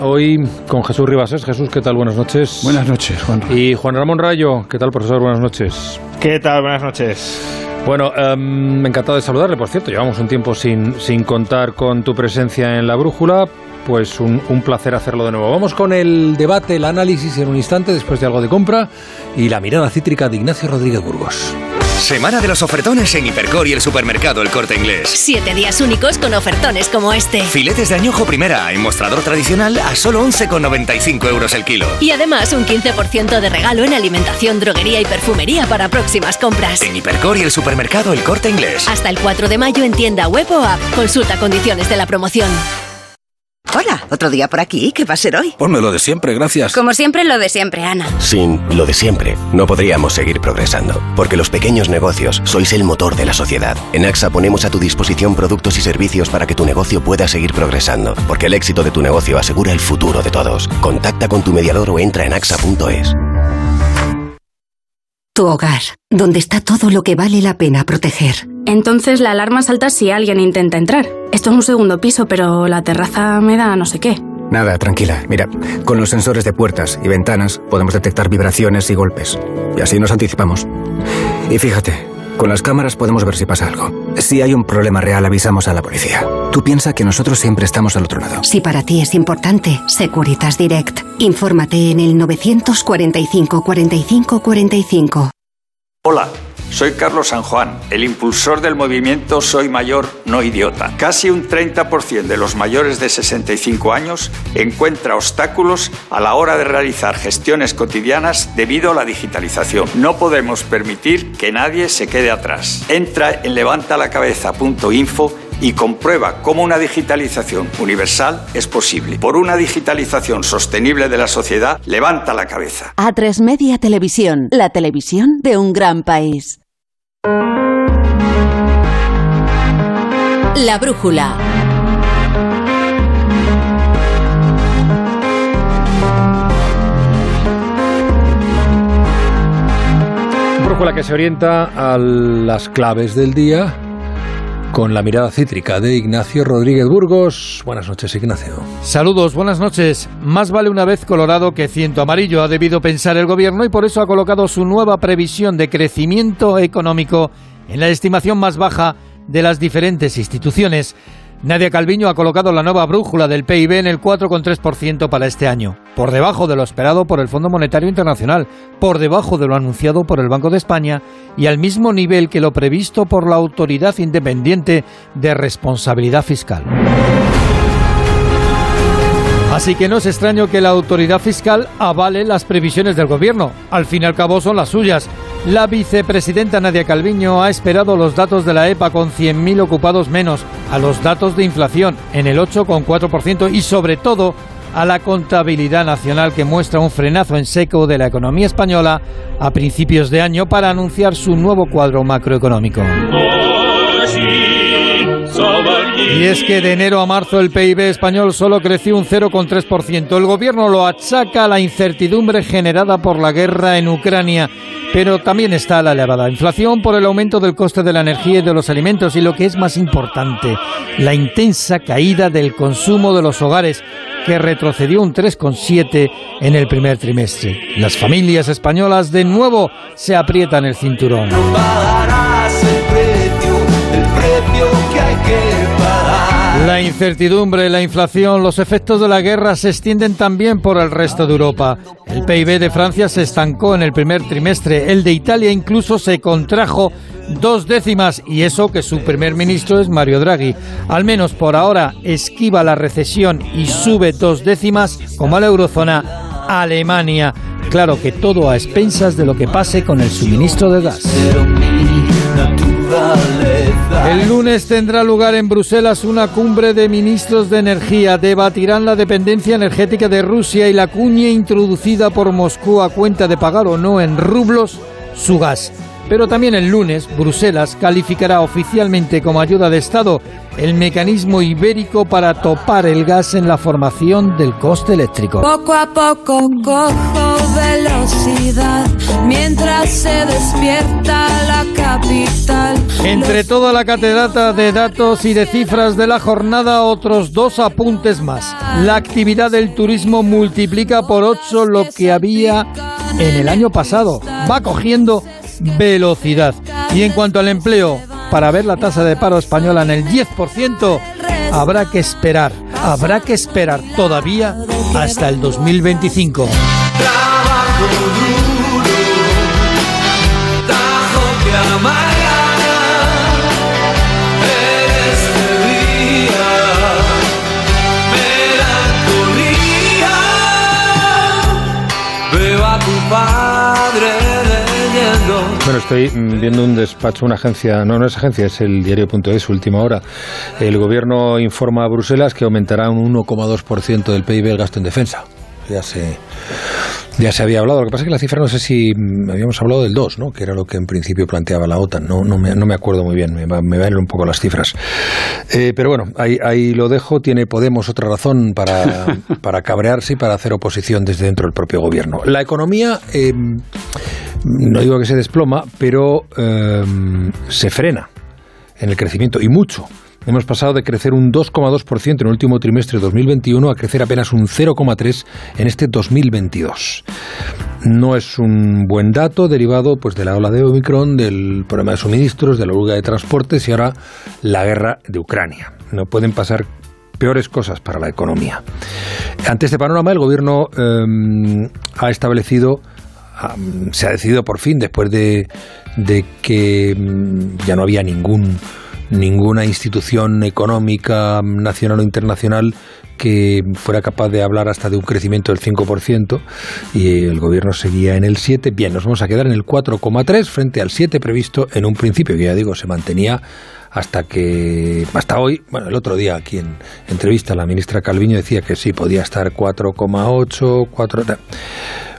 Hoy con Jesús Ribasés. Jesús, ¿qué tal? Buenas noches. Buenas noches, Juan. Y Juan Ramón Rayo, ¿qué tal, profesor? Buenas noches. ¿Qué tal? Buenas noches. Bueno, um, encantado de saludarle, por cierto. Llevamos un tiempo sin, sin contar con tu presencia en la brújula. Pues un, un, placer hacerlo de nuevo. Vamos con el debate, el análisis en un instante, después de algo de compra y la mirada cítrica de Ignacio Rodríguez Burgos. Semana de los ofertones en Hipercor y el supermercado El Corte Inglés. Siete días únicos con ofertones como este. Filetes de añojo primera en mostrador tradicional a solo 11,95 euros el kilo. Y además un 15% de regalo en alimentación, droguería y perfumería para próximas compras. En Hipercor y el supermercado El Corte Inglés. Hasta el 4 de mayo en tienda web o app. Consulta condiciones de la promoción. Hola, otro día por aquí. ¿Qué va a ser hoy? Ponme lo de siempre, gracias. Como siempre, lo de siempre, Ana. Sin lo de siempre, no podríamos seguir progresando, porque los pequeños negocios sois el motor de la sociedad. En AXA ponemos a tu disposición productos y servicios para que tu negocio pueda seguir progresando, porque el éxito de tu negocio asegura el futuro de todos. Contacta con tu mediador o entra en axa.es. Tu hogar, donde está todo lo que vale la pena proteger. Entonces la alarma salta si alguien intenta entrar. Esto es un segundo piso, pero la terraza me da no sé qué. Nada, tranquila. Mira, con los sensores de puertas y ventanas podemos detectar vibraciones y golpes. Y así nos anticipamos. Y fíjate, con las cámaras podemos ver si pasa algo. Si hay un problema real, avisamos a la policía. Tú piensa que nosotros siempre estamos al otro lado. Si para ti es importante, Securitas Direct. Infórmate en el 945 45 45. Hola. Soy Carlos San Juan, el impulsor del movimiento Soy Mayor, no idiota. Casi un 30% de los mayores de 65 años encuentra obstáculos a la hora de realizar gestiones cotidianas debido a la digitalización. No podemos permitir que nadie se quede atrás. Entra en levantalacabeza.info y comprueba cómo una digitalización universal es posible. Por una digitalización sostenible de la sociedad, levanta la cabeza. A3 Media Televisión, la televisión de un gran país. La brújula. Brújula que se orienta a las claves del día con la mirada cítrica de Ignacio Rodríguez Burgos. Buenas noches, Ignacio. Saludos, buenas noches. Más vale una vez colorado que ciento amarillo, ha debido pensar el gobierno y por eso ha colocado su nueva previsión de crecimiento económico en la estimación más baja de las diferentes instituciones. Nadia Calviño ha colocado la nueva brújula del PIB en el 4,3% para este año, por debajo de lo esperado por el Fondo Monetario Internacional, por debajo de lo anunciado por el Banco de España y al mismo nivel que lo previsto por la Autoridad Independiente de Responsabilidad Fiscal. Así que no es extraño que la autoridad fiscal avale las previsiones del gobierno. Al fin y al cabo son las suyas. La vicepresidenta Nadia Calviño ha esperado los datos de la EPA con 100.000 ocupados menos, a los datos de inflación en el 8,4% y sobre todo a la contabilidad nacional que muestra un frenazo en seco de la economía española a principios de año para anunciar su nuevo cuadro macroeconómico. Y es que de enero a marzo el PIB español solo creció un 0,3%. El gobierno lo achaca a la incertidumbre generada por la guerra en Ucrania, pero también está la elevada inflación por el aumento del coste de la energía y de los alimentos y lo que es más importante, la intensa caída del consumo de los hogares que retrocedió un 3,7 en el primer trimestre. Las familias españolas de nuevo se aprietan el cinturón. La incertidumbre, la inflación, los efectos de la guerra se extienden también por el resto de Europa. El PIB de Francia se estancó en el primer trimestre, el de Italia incluso se contrajo dos décimas y eso que su primer ministro es Mario Draghi. Al menos por ahora esquiva la recesión y sube dos décimas como a la eurozona Alemania. Claro que todo a expensas de lo que pase con el suministro de gas. El lunes tendrá lugar en Bruselas una cumbre de ministros de energía. Debatirán la dependencia energética de Rusia y la cuña introducida por Moscú a cuenta de pagar o no en rublos su gas. Pero también el lunes Bruselas calificará oficialmente como ayuda de Estado el mecanismo ibérico para topar el gas en la formación del coste eléctrico. Poco a poco cojo velocidad mientras se despierta la capital. Entre toda la caterata de datos y de cifras de la jornada, otros dos apuntes más. La actividad del turismo multiplica por ocho lo que había en el año pasado. Va cogiendo velocidad. Y en cuanto al empleo, para ver la tasa de paro española en el 10%, habrá que esperar, habrá que esperar todavía hasta el 2025. Bueno, estoy mm, viendo un despacho, una agencia, no, no es agencia, es el diario.es, última hora. El gobierno informa a Bruselas que aumentará un 1,2% del PIB el gasto en defensa. Ya se, ya se había hablado. Lo que pasa es que la cifra no sé si mm, habíamos hablado del 2, ¿no? que era lo que en principio planteaba la OTAN. No, no, me, no me acuerdo muy bien, me, va- me van un poco las cifras. Eh, pero bueno, ahí, ahí lo dejo. Tiene Podemos otra razón para, para cabrearse y para hacer oposición desde dentro del propio gobierno. La economía, eh, no digo que se desploma, pero eh, se frena en el crecimiento y mucho. Hemos pasado de crecer un 2,2% en el último trimestre de 2021 a crecer apenas un 0,3% en este 2022. No es un buen dato derivado pues, de la ola de Omicron, del problema de suministros, de la huelga de transportes y ahora la guerra de Ucrania. No pueden pasar peores cosas para la economía. Ante este panorama, el gobierno eh, ha establecido se ha decidido por fin, después de, de que mm, ya no había ningún, ninguna institución económica mm, nacional o internacional que fuera capaz de hablar hasta de un crecimiento del 5% y el gobierno seguía en el 7. Bien, nos vamos a quedar en el 4,3 frente al 7 previsto en un principio, que ya digo, se mantenía hasta que hasta hoy, bueno, el otro día aquí en entrevista la ministra Calviño decía que sí, podía estar 4,8, 4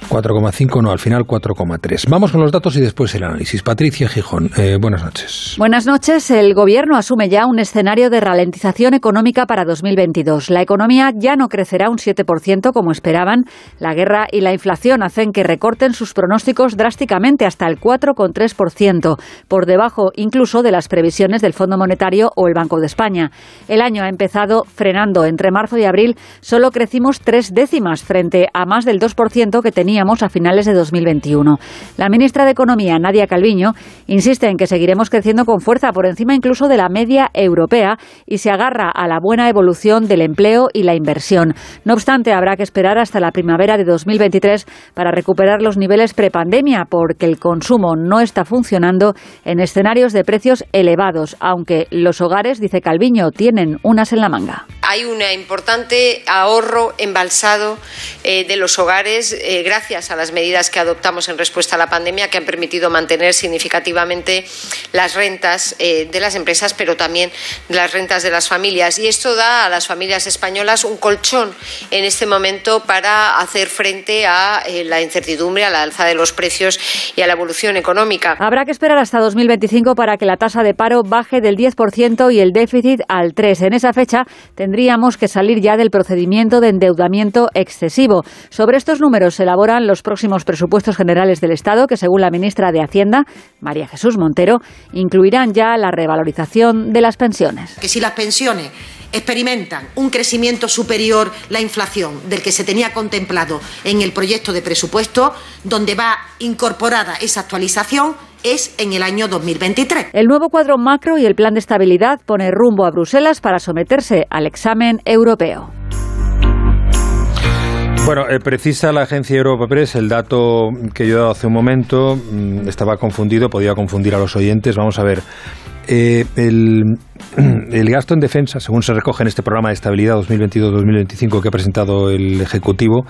4,5, no, al final 4,3. Vamos con los datos y después el análisis. Patricia Gijón, eh, buenas noches. Buenas noches. El Gobierno asume ya un escenario de ralentización económica para 2022. La economía ya no crecerá un 7% como esperaban. La guerra y la inflación hacen que recorten sus pronósticos drásticamente hasta el 4,3%, por debajo incluso de las previsiones del Fondo Monetario o el Banco de España. El año ha empezado frenando. Entre marzo y abril solo crecimos tres décimas frente a más del 2% que teníamos a finales de 2021. La ministra de Economía, Nadia Calviño, insiste en que seguiremos creciendo con fuerza por encima incluso de la media europea y se agarra a la buena evolución del empleo y la inversión. No obstante, habrá que esperar hasta la primavera de 2023 para recuperar los niveles prepandemia porque el consumo no está funcionando en escenarios de precios elevados, aunque los hogares, dice Calviño, tienen unas en la manga. Hay un importante ahorro embalsado eh, de los hogares eh, gracias a las medidas que adoptamos en respuesta a la pandemia que han permitido mantener significativamente las rentas eh, de las empresas, pero también las rentas de las familias. Y esto da a las familias españolas un colchón en este momento para hacer frente a la incertidumbre, a la alza de los precios y a la evolución económica. Habrá que esperar hasta 2025 para que la tasa de paro baje del 10% y el déficit al 3%. En esa fecha tendríamos que salir ya del procedimiento de endeudamiento excesivo. Sobre estos números se elaboran los próximos presupuestos generales del Estado, que según la ministra de Hacienda, María Jesús Montero, incluirán ya la revalorización de las pensiones. que si las pensiones experimentan un crecimiento superior la inflación del que se tenía contemplado en el proyecto de presupuesto, donde va incorporada esa actualización es en el año 2023. El nuevo cuadro macro y el plan de estabilidad pone rumbo a Bruselas para someterse al examen europeo. Bueno, eh, precisa la agencia Europa Press el dato que yo he dado hace un momento. mm, Estaba confundido, podía confundir a los oyentes. Vamos a ver. Eh, el, gasto en defensa, según se recoge en este programa de estabilidad 2022-2025 que ha presentado el Ejecutivo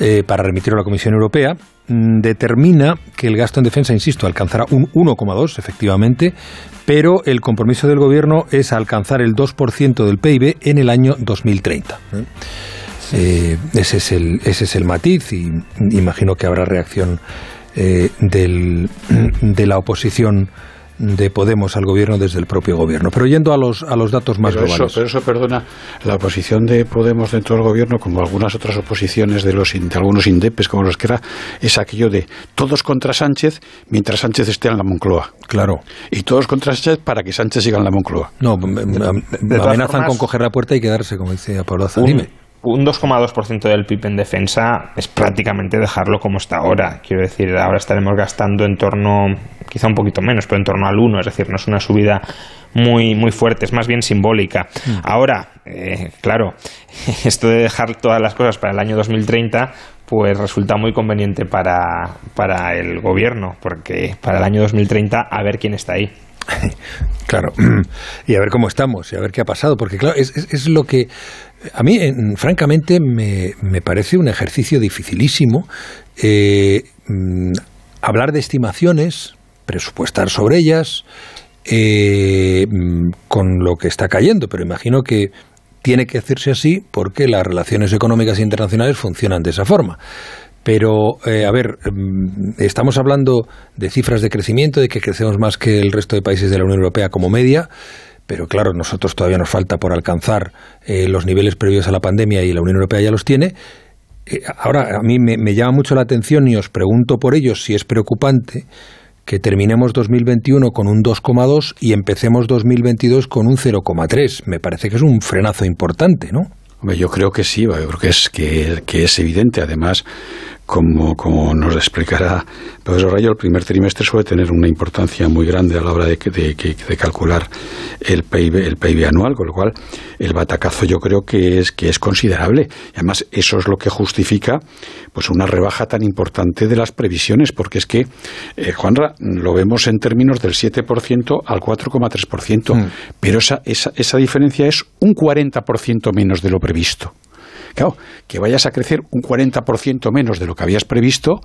eh, para remitirlo a la Comisión Europea, mm, determina que el gasto en defensa, insisto, alcanzará un 1,2 efectivamente, pero el compromiso del Gobierno es alcanzar el 2% del PIB en el año 2030. ¿eh? Eh, ese, es el, ese es el matiz y imagino que habrá reacción eh, del, de la oposición de Podemos al gobierno desde el propio gobierno. Pero yendo a los, a los datos más pero globales. Eso, pero eso, perdona, la oposición de Podemos dentro del gobierno, como algunas otras oposiciones de, los, de algunos indepes, como los que era, es aquello de todos contra Sánchez mientras Sánchez esté en la Moncloa. Claro. Y todos contra Sánchez para que Sánchez siga en la Moncloa. No, amenazan formas, con coger la puerta y quedarse, como dice Pablo Dime un 2,2% del PIB en defensa es prácticamente dejarlo como está ahora. Quiero decir, ahora estaremos gastando en torno, quizá un poquito menos, pero en torno al 1, es decir, no es una subida muy, muy fuerte, es más bien simbólica. Mm. Ahora, eh, claro, esto de dejar todas las cosas para el año 2030, pues resulta muy conveniente para, para el gobierno, porque para el año 2030 a ver quién está ahí. Claro, y a ver cómo estamos, y a ver qué ha pasado, porque claro, es, es, es lo que a mí, francamente, me, me, parece un ejercicio dificilísimo eh, mm, hablar de estimaciones, presupuestar sobre ellas, eh, mm, con lo que está cayendo, pero imagino que tiene que hacerse así porque las relaciones económicas internacionales funcionan de esa forma. Pero, eh, a ver, mm, estamos hablando de cifras de crecimiento, de que crecemos más que el resto de países de la Unión Europea como media, pero claro, nosotros todavía nos falta por alcanzar eh, los niveles previos a la pandemia y la Unión Europea ya los tiene. Eh, ahora, a mí me, llama mucho la atención y os pregunto por ello si es preocupante que terminemos 2021 con un 2,2 y empecemos 2022 con un 0,3. Me parece que es un frenazo importante, ¿no? Yo creo que sí, yo creo que es, que es evidente. Además, como, como nos explicará el profesor Rayo, el primer trimestre suele tener una importancia muy grande a la hora de, de, de, calcular el PIB, el PIB anual, con lo cual el batacazo yo creo que es, que es considerable. Y además, eso es lo que justifica pues una rebaja tan importante de las previsiones, porque es que, eh, Juanra, lo vemos en términos del 7% al 4,3%, mm. pero esa, esa, esa diferencia es un 40% menos de lo previsto. Claro, que vayas a crecer un 40% menos de lo que habías previsto,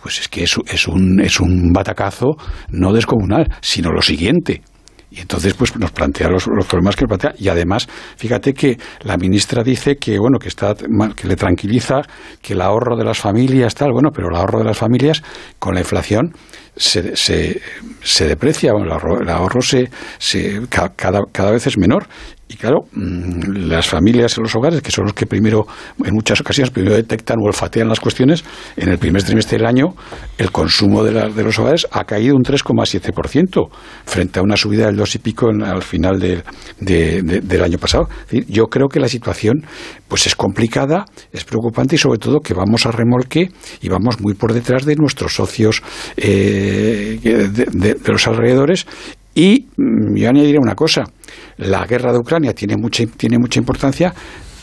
pues es que es, es, un, es un batacazo no descomunal, sino lo siguiente. Y entonces pues nos plantea los, los, problemas que plantea y además fíjate que la ministra dice que bueno que está que le tranquiliza que el ahorro de las familias tal bueno pero el ahorro de las familias con la inflación se, se, se deprecia el ahorro, ahorro se, se cada, cada vez es menor y claro, mm, las familias en los hogares, que son los que primero, en muchas ocasiones, primero detectan o olfatean las cuestiones, en el primer trimestre del año el consumo de, la, de los hogares ha caído un 3,7% frente a una subida del 2 y pico en, al final de, del año pasado. Yo creo que la situación pues es complicada, es preocupante y sobre todo que vamos a remolque y vamos muy por detrás de nuestros socios eh, de, los alrededores y mm, yo añadiré una cosa, la guerra de Ucrania tiene mucha, tiene mucha importancia,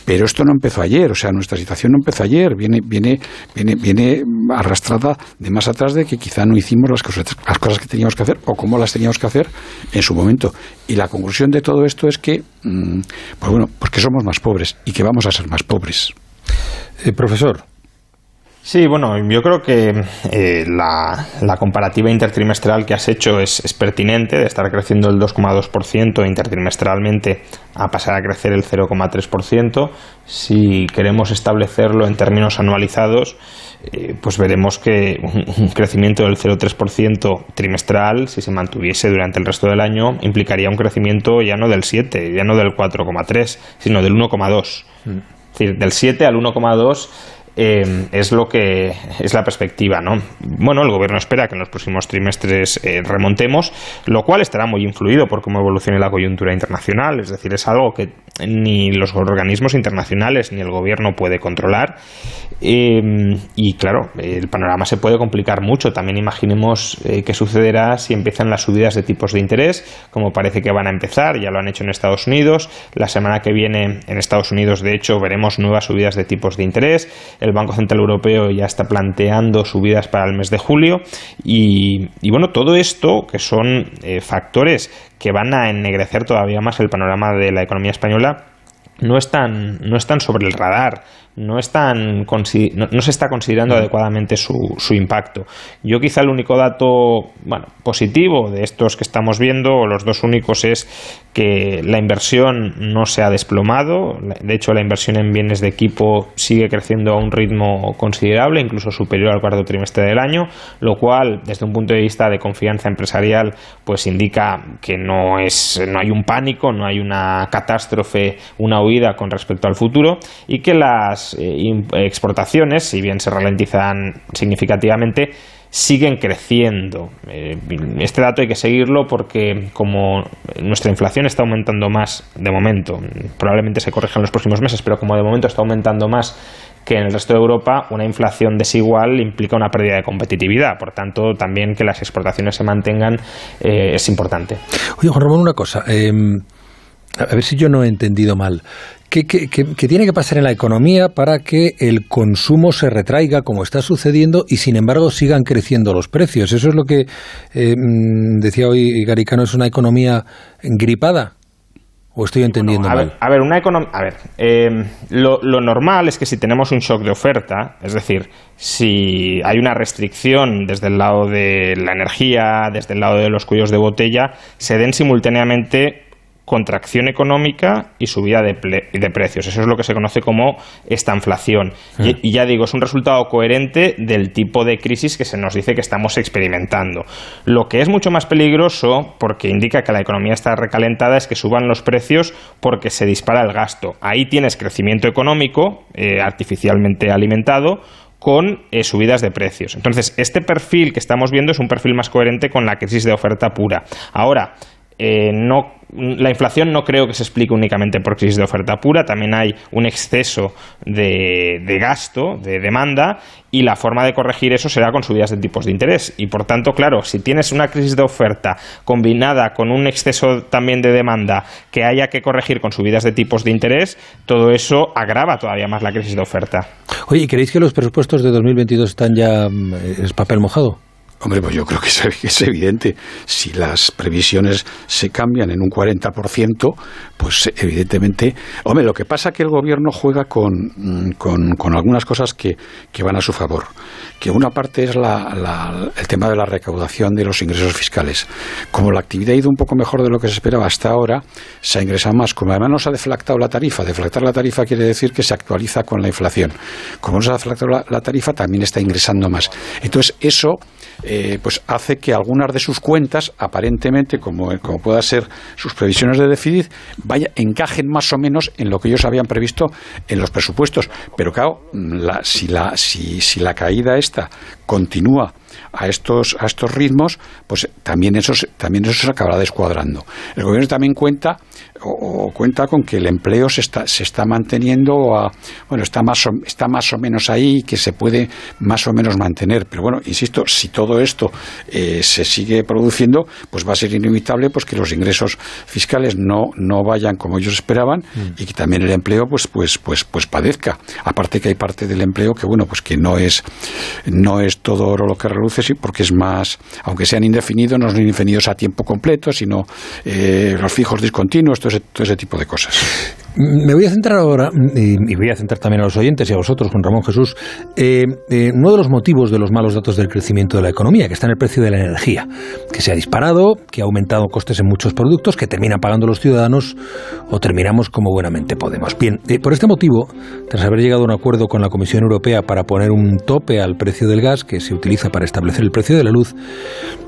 pero esto no empezó ayer, o sea, nuestra situación no empezó ayer, viene, viene, viene, viene arrastrada de más atrás de que quizá no hicimos las cosas, las cosas que teníamos que hacer o cómo las teníamos que hacer en su momento. Y la conclusión de todo esto es que, mm, pues bueno, pues que somos más pobres y que vamos a ser más pobres. Eh, profesor. Sí, bueno, yo creo que eh, la, la, comparativa intertrimestral que has hecho es, es pertinente, de estar creciendo el 2,2% intertrimestralmente a pasar a crecer el 0,3%. Si queremos establecerlo en términos anualizados, eh, pues veremos que un, un crecimiento del 0,3% trimestral, si se mantuviese durante el resto del año, implicaría un crecimiento ya no del 7, ya no del 4,3, sino del 1,2. Mm. Es decir, del 7 al 1,2 eh, es lo que es la perspectiva, ¿no? Bueno, el gobierno espera que en los próximos trimestres eh, remontemos, lo cual estará muy influido por cómo evolucione la coyuntura internacional, es decir, es algo que ni los organismos internacionales ni el gobierno puede controlar. Eh, y claro, el panorama se puede complicar mucho. También imaginemos eh, qué sucederá si empiezan las subidas de tipos de interés, como parece que van a empezar, ya lo han hecho en Estados Unidos. La semana que viene en Estados Unidos, de hecho, veremos nuevas subidas de tipos de interés el Banco Central Europeo ya está planteando subidas para el mes de julio y, y bueno, todo esto que son eh, factores que van a ennegrecer todavía más el panorama de la economía española no están, no están sobre el radar no, están, no, se está considerando adecuadamente su, su, impacto. Yo quizá el único dato bueno, positivo de estos que estamos viendo, o los dos únicos, es que la inversión no se ha desplomado. De hecho, la inversión en bienes de equipo sigue creciendo a un ritmo considerable, incluso superior al cuarto trimestre del año, lo cual, desde un punto de vista de confianza empresarial, pues indica que no, es, no hay un pánico, no hay una catástrofe, una huida con respecto al futuro y que las eh, exportaciones, si bien se ralentizan significativamente, siguen creciendo. Eh, este dato hay que seguirlo porque como nuestra inflación está aumentando más de momento, probablemente se corrija en los próximos meses, pero como de momento está aumentando más que en el resto de Europa una inflación desigual implica una pérdida de competitividad. Por tanto, también que las exportaciones se mantengan eh, es importante. Oye, Juan Ramón, una cosa. Em, a ver si yo no he entendido mal. ¿Qué, tiene que pasar en la economía para que el consumo se retraiga como está sucediendo y sin embargo sigan creciendo los precios? Eso es lo que eh, mm, decía hoy Garicano, es una economía gripada. ¿O estoy entendiendo a mal? Ver, a ver, una a ver em, lo, lo, normal es que si tenemos un shock de oferta, es decir, si hay una restricción desde el lado de la energía, desde el lado de los cuellos de botella, se den simultáneamente contracción económica y subida de, de, precios. Eso es lo que se conoce como esta inflación. Y, mm. y, ya digo, es un resultado coherente del tipo de crisis que se nos dice que estamos experimentando. Lo que es mucho más peligroso, porque indica que la economía está recalentada, es que suban los precios porque se dispara el gasto. Ahí tienes crecimiento económico eh, artificialmente alimentado con eh, subidas de precios. Entonces, este perfil que estamos viendo es un perfil más coherente con la crisis de oferta pura. Ahora, eh, no, la inflación no creo que se explique únicamente por crisis de oferta pura, también hay un exceso de, gasto, de demanda, y la forma de corregir eso será con subidas de tipos de interés. Y por tanto, claro, si tienes una crisis de oferta combinada con un exceso también de demanda que haya que corregir con subidas de tipos de interés, todo eso agrava todavía más la crisis de oferta. Oye, ¿creéis que los presupuestos de 2022 están ya mm, papel mojado? Hombre, pues yo creo que es, evidente. Si las previsiones se cambian en un 40%, pues evidentemente. Hombre, lo que pasa es que el gobierno juega con, con, algunas cosas que, que, van a su favor. Que una parte es la, el tema de la recaudación de los ingresos fiscales. Como la actividad ha ido un poco mejor de lo que se esperaba hasta ahora, se ha ingresado más. Como además no se ha deflactado la tarifa, deflactar la tarifa quiere decir que se actualiza con la inflación. Como no se ha deflactado la tarifa, también está ingresando más. Entonces, eso eh, pues hace que algunas de sus cuentas, aparentemente, como, como pueda ser sus previsiones de déficit, vaya, encajen más o menos en lo que ellos habían previsto en los presupuestos. Pero claro, si, la, si, si la caída esta continúa a estos, a estos ritmos, pues también eso, también eso se acabará descuadrando. El gobierno también cuenta o, cuenta con que el empleo se está, se está manteniendo, a, bueno, está más, o, está más o menos ahí, que se puede más o menos mantener. Pero bueno, insisto, si todo esto eh, se sigue produciendo, pues va a ser inevitable pues que los ingresos fiscales no, no vayan como ellos esperaban mm. y que también el empleo pues, pues, pues, pues padezca. Aparte que hay parte del empleo que bueno, pues que no es, no es todo oro lo que reluce, sí, porque es más, aunque sean indefinidos, no son indefinidos a tiempo completo, sino eh, los fijos discontinuos, todo ese, tipo de cosas. Me voy a centrar ahora, y, voy a centrar también a los oyentes y a vosotros, Juan Ramón Jesús, eh, eh, uno de los motivos de los malos datos del crecimiento de la economía, que está en el precio de la energía, que se ha disparado, que ha aumentado costes en muchos productos, que terminan pagando los ciudadanos o terminamos como buenamente podemos. Bien, eh, por este motivo, tras haber llegado a un acuerdo con la Comisión Europea para poner un tope al precio del gas que se utiliza para establecer el precio de la luz,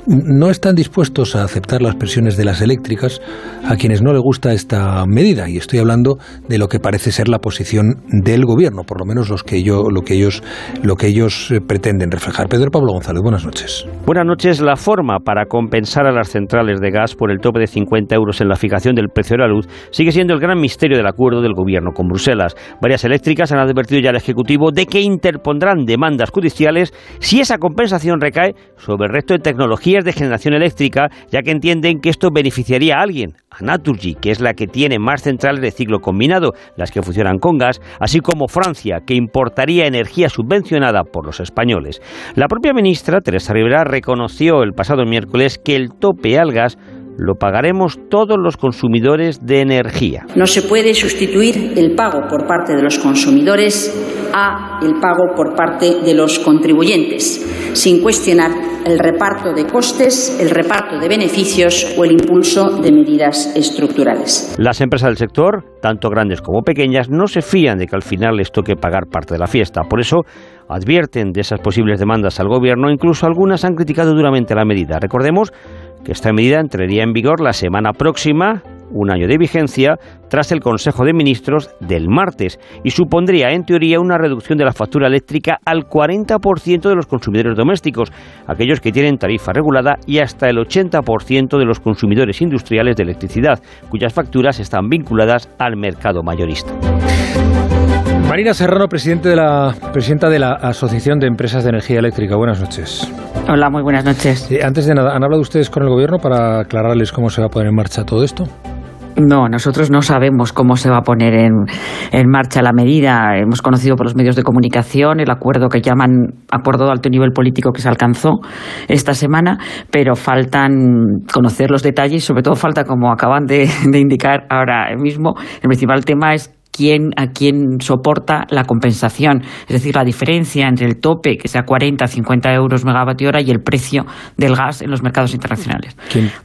no están dispuestos a aceptar las presiones de las eléctricas a quienes no le gusta esta medida y estoy hablando de lo que parece ser la posición del gobierno, por lo menos los que yo, lo que ellos lo que ellos eh, pretenden reflejar. Pedro Pablo González, buenas noches. Buenas noches. La forma para compensar a las centrales de gas por el tope de 50 euros en la fijación del precio de la luz sigue siendo el gran misterio del acuerdo del gobierno con Bruselas. Varias eléctricas han advertido ya al Ejecutivo de que interpondrán demandas judiciales si esa compensación recae sobre el resto de de generación eléctrica, ya que entienden que esto beneficiaría a alguien, a Naturgy, que es la que tiene más centrales de ciclo combinado, las que funcionan con gas, así como Francia, que importaría energía subvencionada por los españoles. La propia ministra, Teresa Rivera, reconoció el pasado miércoles que el tope al gas lo pagaremos todos los consumidores de energía. No se puede sustituir el pago por parte de los consumidores a el pago por parte de los contribuyentes, sin cuestionar el reparto de costes, el reparto de beneficios o el impulso de medidas estructurales. Las empresas del sector, tanto grandes como pequeñas, no se fían de que al final les toque pagar parte de la fiesta. Por eso advierten de esas posibles demandas al gobierno, incluso algunas han criticado duramente la medida. Recordemos que esta medida entraría en vigor la semana próxima, un año de vigencia, tras el Consejo de Ministros del martes y supondría, en teoría, una reducción de la factura eléctrica al 40% de los consumidores domésticos, aquellos que tienen tarifa regulada, y hasta el 80% de los consumidores industriales de electricidad, cuyas facturas están vinculadas al mercado mayorista. Marina Serrano, presidente de la, presidenta de la Asociación de Empresas de Energía Eléctrica. Buenas noches. Hola, muy buenas noches. Eh, antes de nada, ¿han hablado ustedes con el gobierno para aclararles cómo se va a poner en marcha todo esto? No, nosotros no sabemos cómo se va a poner en, en, marcha la medida. Hemos conocido por los medios de comunicación el acuerdo que llaman acuerdo de alto nivel político que se alcanzó esta semana, pero faltan conocer los detalles sobre todo falta, como acaban de, de indicar ahora mismo, el principal tema es quién, a quién soporta la compensación, es decir, la diferencia entre el tope, que sea 40, 50 euros megavatio hora, y el precio del gas en los mercados internacionales.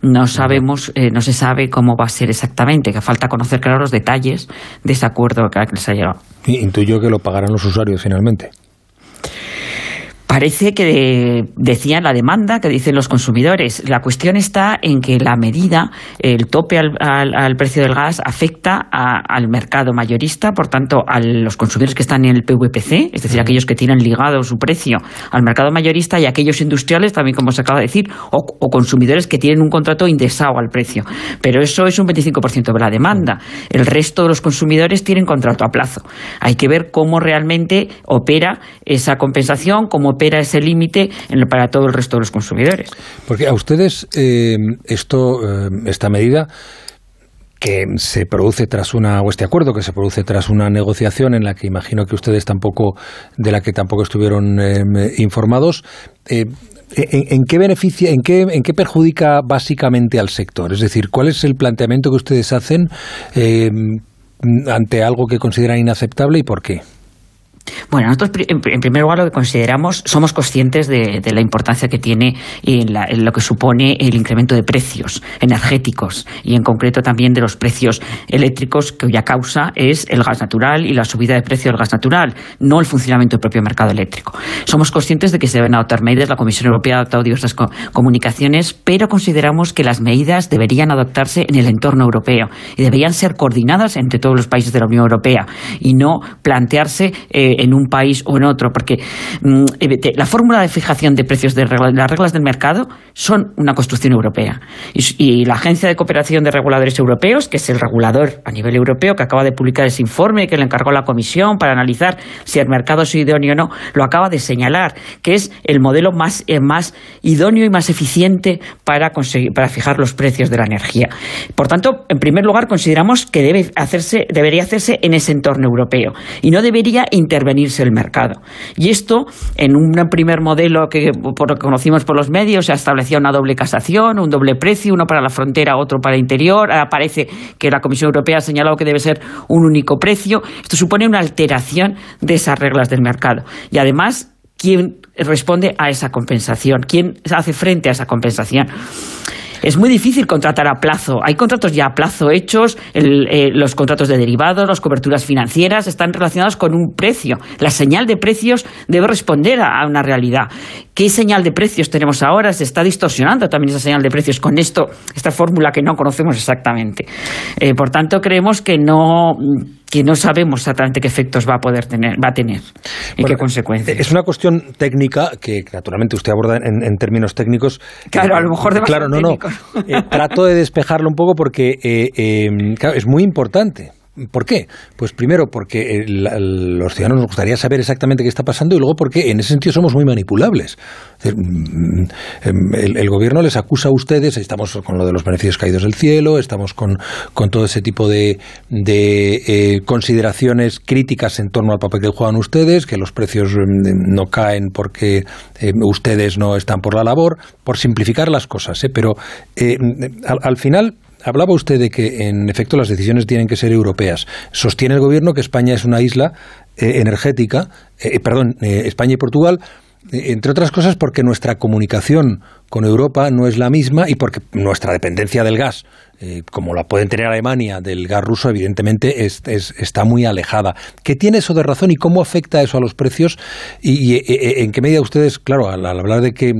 No sabemos, eh, no se sabe cómo va a ser exactamente, que falta conocer claro los detalles de ese acuerdo que se ha llegado. Intuyo que lo pagarán los usuarios finalmente. Parece que decían la demanda que dicen los consumidores. La cuestión está en que la medida, el tope al, precio del gas, afecta al mercado mayorista, por tanto, a los consumidores que están en el PVPC, es decir, aquellos que tienen ligado su precio al mercado mayorista y aquellos industriales, también como se acaba de decir, o, consumidores que tienen un contrato indexado al precio. Pero eso es un 25% de la demanda. El resto de los consumidores tienen contrato a plazo. Hay que ver cómo realmente opera esa compensación, cómo opera ese límite para todo el resto de los consumidores. Porque a ustedes eh, esto, eh, esta medida que se produce tras una o este acuerdo que se produce tras una negociación en la que imagino que ustedes tampoco de la que tampoco estuvieron eh, informados ¿En, qué beneficia, en qué, en qué perjudica básicamente al sector? Es decir, ¿cuál es el planteamiento que ustedes hacen ante algo que consideran inaceptable y por qué? Bueno, nosotros en primer lugar lo que consideramos, somos conscientes de, la importancia que tiene en, lo que supone el incremento de precios energéticos y en concreto también de los precios eléctricos cuya causa es el gas natural y la subida de precio del gas natural, no el funcionamiento del propio mercado eléctrico. Somos conscientes de que se deben adoptar medidas, la Comisión Europea ha adoptado diversas comunicaciones, pero consideramos que las medidas deberían adoptarse en el entorno europeo y deberían ser coordinadas entre todos los países de la Unión Europea y no plantearse eh, en un país o en otro, porque mm, la fórmula de fijación de precios de las reglas del mercado son una construcción europea. Y, la Agencia de Cooperación de Reguladores Europeos, que es el regulador a nivel europeo, que acaba de publicar ese informe que le encargó la Comisión para analizar si el mercado es idóneo o no, lo acaba de señalar, que es el modelo más, eh, más idóneo y más eficiente para, conseguir, para fijar los precios de la energía. Por tanto, en primer lugar, consideramos que debe hacerse, debería hacerse en ese entorno europeo y no debería intervenir venirse el mercado. Y esto, en un primer modelo que por lo que conocimos por los medios, se establecía una doble casación, un doble precio, uno para la frontera, otro para el interior. Ahora parece que la Comisión Europea ha señalado que debe ser un único precio. Esto supone una alteración de esas reglas del mercado. Y además, ¿quién responde a esa compensación? ¿Quién hace frente a esa compensación? Es muy difícil contratar a plazo. Hay contratos ya a plazo hechos, eh, los contratos de derivados, las coberturas financieras están relacionados con un precio. La señal de precios debe responder a, una realidad. ¿Qué señal de precios tenemos ahora? Se está distorsionando también esa señal de precios con esto, esta fórmula que no conocemos exactamente. Eh, por tanto, creemos que no que no sabemos exactamente qué efectos va a poder tener, va a tener y qué consecuencias. Es una cuestión técnica que naturalmente usted aborda en, términos técnicos. Claro, a lo mejor de Claro, no, no. Eh, trato de despejarlo un poco porque eh, eh, es muy importante ¿Por qué? Pues primero porque los ciudadanos nos gustaría saber exactamente qué está pasando y luego porque en ese sentido somos muy manipulables. Mm, mm, el, gobierno les acusa a ustedes, estamos con lo de los beneficios caídos del cielo, estamos con, todo ese tipo de, eh, consideraciones críticas en torno al papel que juegan ustedes, que los precios mm, no caen porque eh, ustedes no están por la labor, por simplificar las cosas. ¿eh? Pero al final Hablaba usted de que, en efecto, las decisiones tienen que ser europeas. Sostiene el Gobierno que España es una isla eh, energética, eh, perdón, eh, España y Portugal, entre otras cosas porque nuestra comunicación con Europa no es la misma y porque nuestra dependencia del gas eh, como la pueden tener Alemania del gas ruso, evidentemente está muy alejada. ¿Qué tiene eso de razón y cómo afecta eso a los precios? Y, eh, eh, en qué medida ustedes, claro, al, hablar de que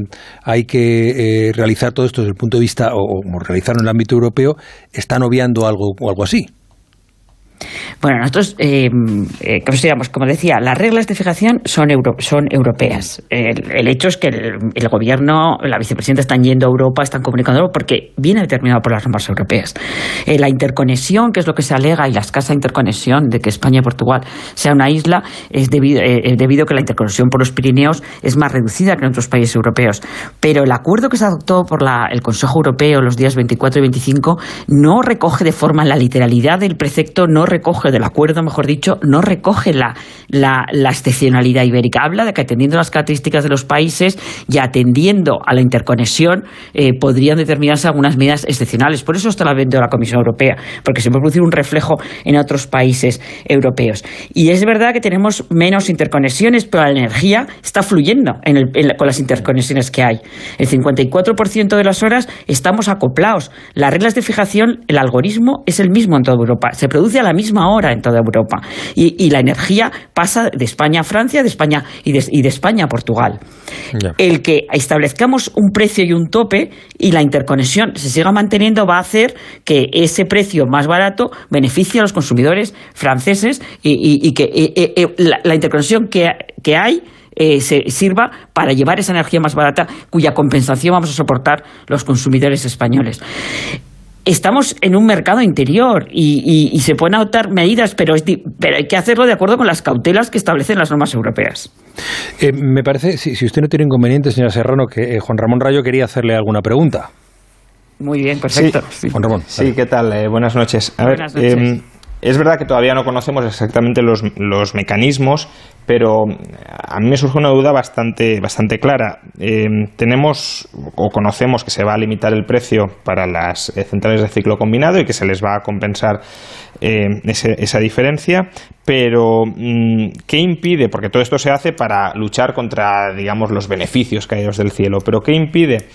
hay que realizar todo esto desde el punto de vista, o, o realizarlo en el ámbito europeo, están obviando algo o algo así? Bueno, nosotros, eh, eh como decía, las reglas de fijación son, son europeas. El, hecho es que el, gobierno, la vicepresidenta están yendo a Europa, están comunicando porque viene determinado por las normas europeas. Eh, la interconexión, que es lo que se alega, y la escasa interconexión de que España y Portugal sea una isla, es debido, eh, debido a que la interconexión por los Pirineos es más reducida que en otros países europeos. Pero el acuerdo que se adoptó por la, el Consejo Europeo los días 24 y 25 no recoge de forma la literalidad del precepto, no recoge del acuerdo, mejor dicho, no recoge la, la, excepcionalidad ibérica. Habla de que atendiendo las características de los países y atendiendo a la interconexión eh, podrían determinarse algunas medidas excepcionales. Por eso está la de la Comisión Europea, porque se puede producir un reflejo en otros países europeos. Y es verdad que tenemos menos interconexiones, pero la energía está fluyendo con las interconexiones que hay. El 54% de las horas estamos acoplados. Las reglas de fijación, el algoritmo es el mismo en toda Europa. Se produce a la misma hora en toda Europa. Y, la energía pasa de España a Francia de España y, de, España a Portugal. El que establezcamos un precio y un tope y la interconexión se siga manteniendo va a hacer que ese precio más barato beneficie a los consumidores franceses y, que eh, eh, la, interconexión que, hay eh, se sirva para llevar esa energía más barata cuya compensación vamos a soportar los consumidores españoles estamos en un mercado interior y, se pueden adoptar medidas, pero, pero hay que hacerlo de acuerdo con las cautelas que establecen las normas europeas. Eh, me parece, si, usted no tiene inconveniente, señora Serrano, que eh, Juan Ramón Rayo quería hacerle alguna pregunta. Muy bien, perfecto. Sí, Juan Ramón. Sí, ¿qué tal? Eh, buenas noches. buenas noches. Es verdad que todavía no conocemos exactamente los, los, mecanismos, pero a mí me surge una duda bastante, bastante clara. Em, tenemos o conocemos que se va a limitar el precio para las eh, centrales de ciclo combinado y que se les va a compensar em, esa diferencia, pero mm, ¿qué impide? Porque todo esto se hace para luchar contra, digamos, los beneficios caídos del cielo, pero ¿qué impide?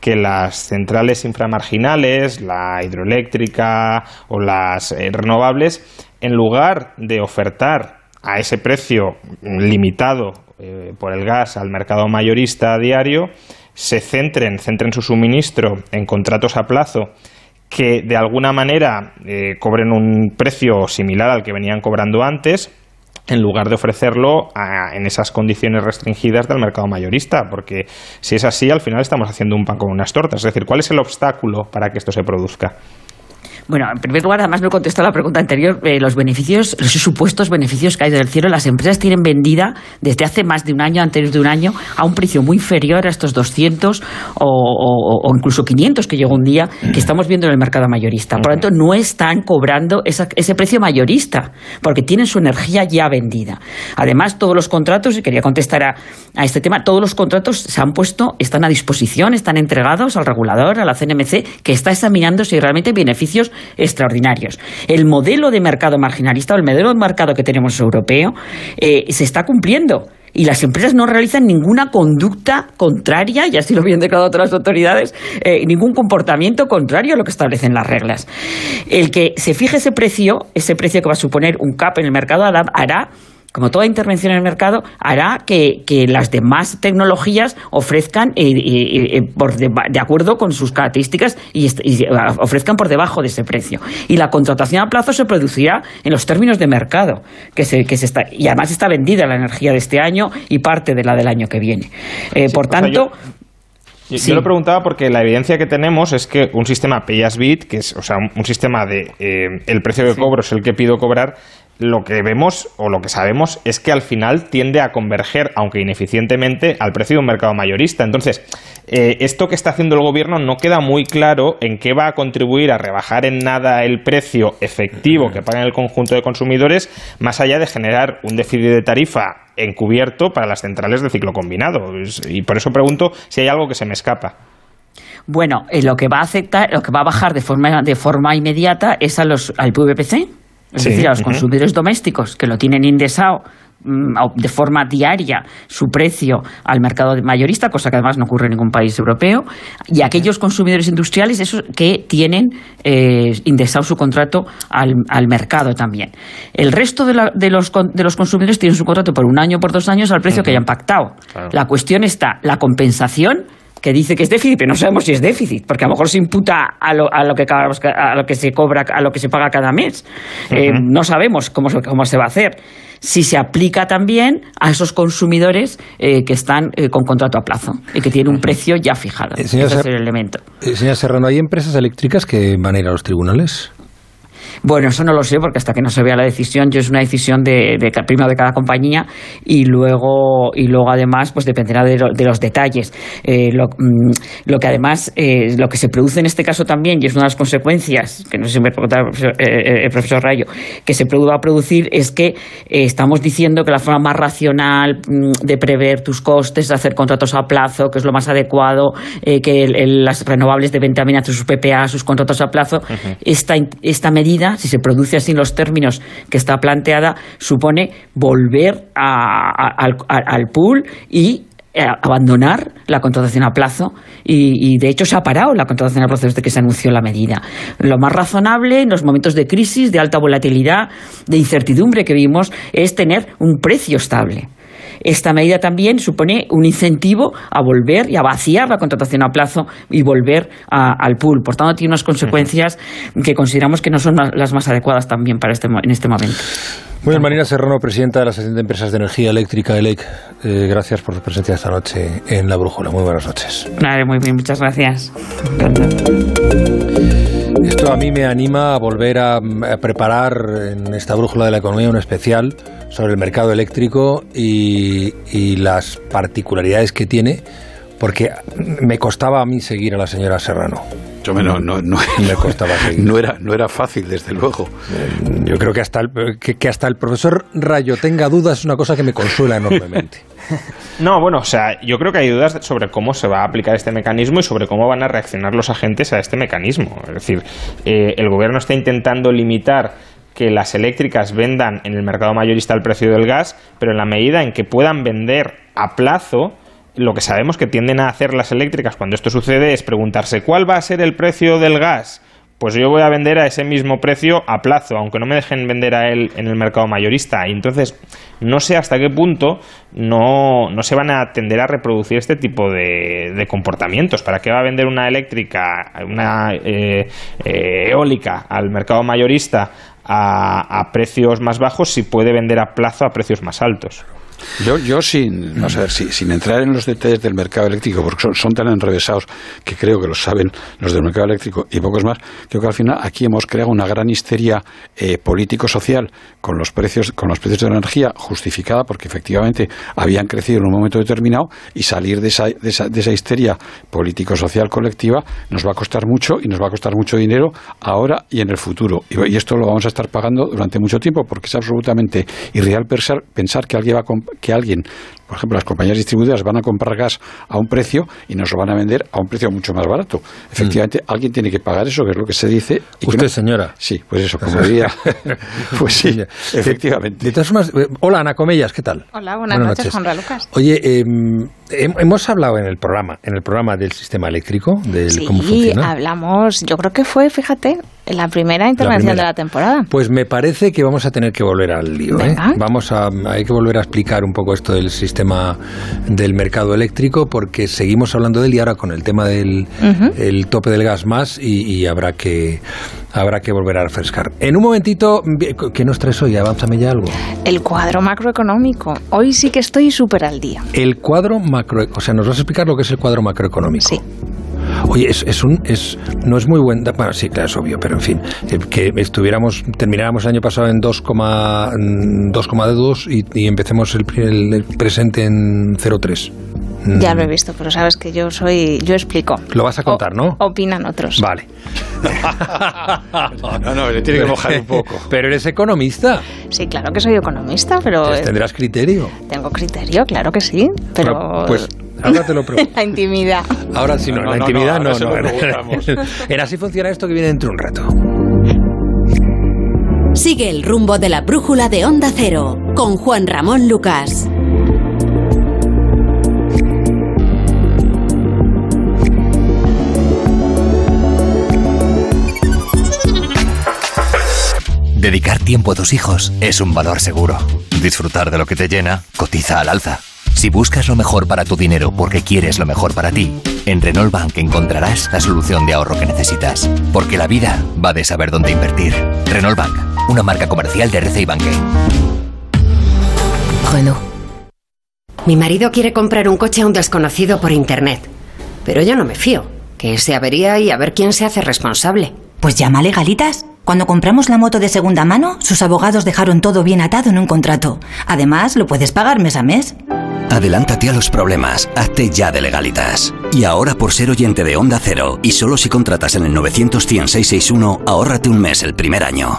Que las centrales inframarginales, la hidroeléctrica o las eh, renovables, en lugar de ofertar a ese precio limitado eh, por el gas al mercado mayorista diario, se centren, centren su suministro en contratos a plazo que de alguna manera eh, cobren un precio similar al que venían cobrando antes en lugar de ofrecerlo en esas condiciones restringidas del mercado mayorista, porque si es así, al final estamos haciendo un pan con unas tortas. Es decir, ¿cuál es el obstáculo para que esto se produzca? Bueno, en primer lugar, además no he contestado la pregunta anterior. Eh, los beneficios, los supuestos beneficios que hay del cielo, las empresas tienen vendida desde hace más de un año, antes de un año, a un precio muy inferior a estos 200 o, incluso 500 que llegó un día que estamos viendo en el mercado mayorista. Por lo tanto, no están cobrando ese precio mayorista porque tienen su energía ya vendida. Además, todos los contratos, y quería contestar a, a este tema, todos los contratos se han puesto, están a disposición, están entregados al regulador, a la CNMC, que está examinando si realmente hay beneficios extraordinarios. El modelo de mercado marginalista o el modelo de mercado que tenemos europeo eh, se está cumpliendo y las empresas no realizan ninguna conducta contraria, y así lo habían declarado otras autoridades, eh, ningún comportamiento contrario a lo que establecen las reglas. El que se fije ese precio, ese precio que va a suponer un cap en el mercado, hará como toda intervención en el mercado, hará que, las demás tecnologías ofrezcan eh, eh, eh, por de, acuerdo con sus características y, ofrezcan por debajo de ese precio. Y la contratación a plazo se producirá en los términos de mercado, que se, que se está, y además está vendida la energía de este año y parte de la del año que viene. por tanto, Yo, lo preguntaba porque la evidencia que tenemos es que un sistema pay as bit, que es o sea, un, sistema de eh, el precio de cobro es el que pido cobrar, lo que vemos o lo que sabemos es que al final tiende a converger, aunque ineficientemente, al precio de un mercado mayorista. Entonces, eh, esto que está haciendo el gobierno no queda muy claro en qué va a contribuir a rebajar en nada el precio efectivo que pagan el conjunto de consumidores, más allá de generar un déficit de tarifa encubierto para las centrales de ciclo combinado. Y por eso pregunto si hay algo que se me escapa. Bueno, eh, lo que va a afectar, lo que va a bajar de forma, de forma inmediata es a los, al PVPC, es decir, a los consumidores domésticos que lo tienen indexado mm, de forma diaria su precio al mercado mayorista, cosa que además no ocurre en ningún país europeo, y aquellos consumidores industriales esos que tienen eh, indexado su contrato al, al, mercado también. El resto de, la, de, los, de, los, consumidores tienen su contrato por un año o por dos años al precio que hayan pactado. La cuestión está, la compensación que dice que es déficit, pero no sabemos si es déficit, porque a lo mejor se imputa a lo, a lo, que, a lo que se cobra, a lo que se paga cada mes. Eh, no sabemos cómo, cómo se va a hacer. Si se aplica también a esos consumidores eh, que están eh, con contrato a plazo y que tienen un precio ya fijado. Ese es el elemento. señora Serrano, ¿hay empresas eléctricas que van a ir a los tribunales? Bueno, eso no lo sé porque hasta que no se vea la decisión, yo es una decisión de, de primero de cada compañía y luego y luego además pues dependerá de, los detalles. Eh, mm, lo, que además eh, lo que se produce en este caso también y es una de las consecuencias que no sé si me puede eh, el profesor Rayo que se va a producir es que estamos diciendo que la forma más racional mm, de prever tus costes, hacer contratos a plazo, que es lo más adecuado, que las renovables deben también hacer sus PPA, sus contratos a plazo, esta, esta medida si se produce así en los términos que está planteada, supone volver al, pool y eh, abandonar la contratación a plazo y, de hecho se ha parado la contratación a plazo desde que se anunció la medida. Lo más razonable en los momentos de crisis, de alta volatilidad, de incertidumbre que vimos es tener un precio estable. Esta medida también supone un incentivo a volver y a vaciar la contratación a plazo y volver al pool. Por tanto, tiene unas consecuencias que consideramos que no son las más adecuadas también para este, en este momento. Muy bien, Marina Serrano, presidenta de la Asociación de Empresas de Energía Eléctrica, ELEC. Eh, gracias por su presencia esta noche en La Brújula. Muy buenas noches. muy bien, muchas gracias. Esto a mí me anima a volver a, preparar en esta Brújula de la Economía un especial sobre el mercado eléctrico y, y las particularidades que tiene, porque me costaba a mí seguir a la señora Serrano. Yo me, no, no, no, me costaba seguir. No era, no era fácil, desde luego. Yo creo que hasta, el, que, hasta el profesor Rayo tenga dudas es una cosa que me consuela enormemente. No, bueno, o sea, yo creo que hay dudas sobre cómo se va a aplicar este mecanismo y sobre cómo van a reaccionar los agentes a este mecanismo. Es decir, eh, el gobierno está intentando limitar que las eléctricas vendan en el mercado mayorista el precio del gas, pero en la medida en que puedan vender a plazo, lo que sabemos que tienden a hacer las eléctricas cuando esto sucede es preguntarse cuál va a ser el precio del gas. Pues yo voy a vender a ese mismo precio a plazo, aunque no me dejen vender a él en el mercado mayorista. Y entonces, no sé hasta qué punto no, no se van a tender a reproducir este tipo de, de comportamientos. ¿Para qué va a vender una eléctrica, una eh, eh, eólica al mercado mayorista a, a precios más bajos si puede vender a plazo a precios más altos? Yo, yo sin, vamos a ver, sin entrar en los detalles del mercado eléctrico, porque son, tan enrevesados que creo que lo saben los del mercado eléctrico y pocos más, creo que al final aquí hemos creado una gran histeria eh, político-social con los precios, con los precios de la energía justificada porque efectivamente habían crecido en un momento determinado y salir de esa, de esa, de esa histeria político-social colectiva nos va a costar mucho y nos va a costar mucho dinero ahora y en el futuro. Y, esto lo vamos a estar pagando durante mucho tiempo porque es absolutamente irreal pensar, que alguien va a que alguien, por ejemplo, las compañías distribuidoras van a comprar gas a un precio y nos lo van a vender a un precio mucho más barato. Efectivamente, mm. alguien tiene que pagar eso, que es lo que se dice. Y ¿Usted, señora? Sí, pues eso, como diría. pues sí, efectivamente. De, todas formas, eh, hola Ana Comellas, ¿qué tal? Hola, buenas, noches, Juan Lucas. Oye, em, hemos hablado en el programa, en el programa del sistema eléctrico, de cómo funciona. hablamos, yo creo que fue, fíjate, la primera intervención de la temporada. Pues me parece que vamos a tener que volver al lío. ¿eh? Vamos a, hay que volver a explicar un poco esto del sistema tema del mercado eléctrico porque seguimos hablando de él y ahora con el tema del el tope del gas más y, y habrá que habrá que volver a refrescar. En un momentito, ¿qué nos traes hoy? Avánzame ya algo. El cuadro macroeconómico. Hoy sí que estoy súper al día. El cuadro macro, o sea, nos vas a explicar lo que es el cuadro macroeconómico. Sí. Oye, es, es un, es, no es muy buen, bueno, sí, claro, es obvio, pero en fin, eh, que estuviéramos, termináramos el año pasado en 2,2 mm, 2,2 y, y empecemos el, el- el presente en 0,3. Mm, Ya lo he visto, pero sabes que yo soy, yo explico. Lo vas a contar, ¿no? Opinan otros. Vale. No, no, le tiene que mojar un poco. Pero eres economista, Sí, claro que soy economista, pero pues tendrás criterio. tengo criterio, claro que sí, pero Bueno, pues ahora te lo pregunto. en la intimidad. Ahora sí, no, la no, no, intimidad no, se no. preguntamos. En así funciona esto que viene dentro de un rato. Sigue el rumbo de la brújula de Onda Cero con Juan Ramón Lucas. Dedicar tiempo a tus hijos es un valor seguro. Disfrutar de lo que te llena cotiza al alza. Si buscas lo mejor para tu dinero porque quieres lo mejor para ti, en Renault Bank encontrarás la solución de ahorro que necesitas. Porque la vida va de saber dónde invertir. Renault Bank, una marca comercial de RCI Banque. Renault. Mi marido quiere comprar un coche a un desconocido por internet. Pero yo no me fío. Que se avería y a ver quién se hace responsable. Pues llama a Legalitas. Cuando compramos la moto de segunda mano, sus abogados dejaron todo bien atado en un contrato. Además, lo puedes pagar mes a mes. Adelántate a los problemas, hazte ya de legalitas. Y ahora por ser oyente de Onda Cero, y solo si contratas en el 900 100 661, ahórrate un mes el primer año.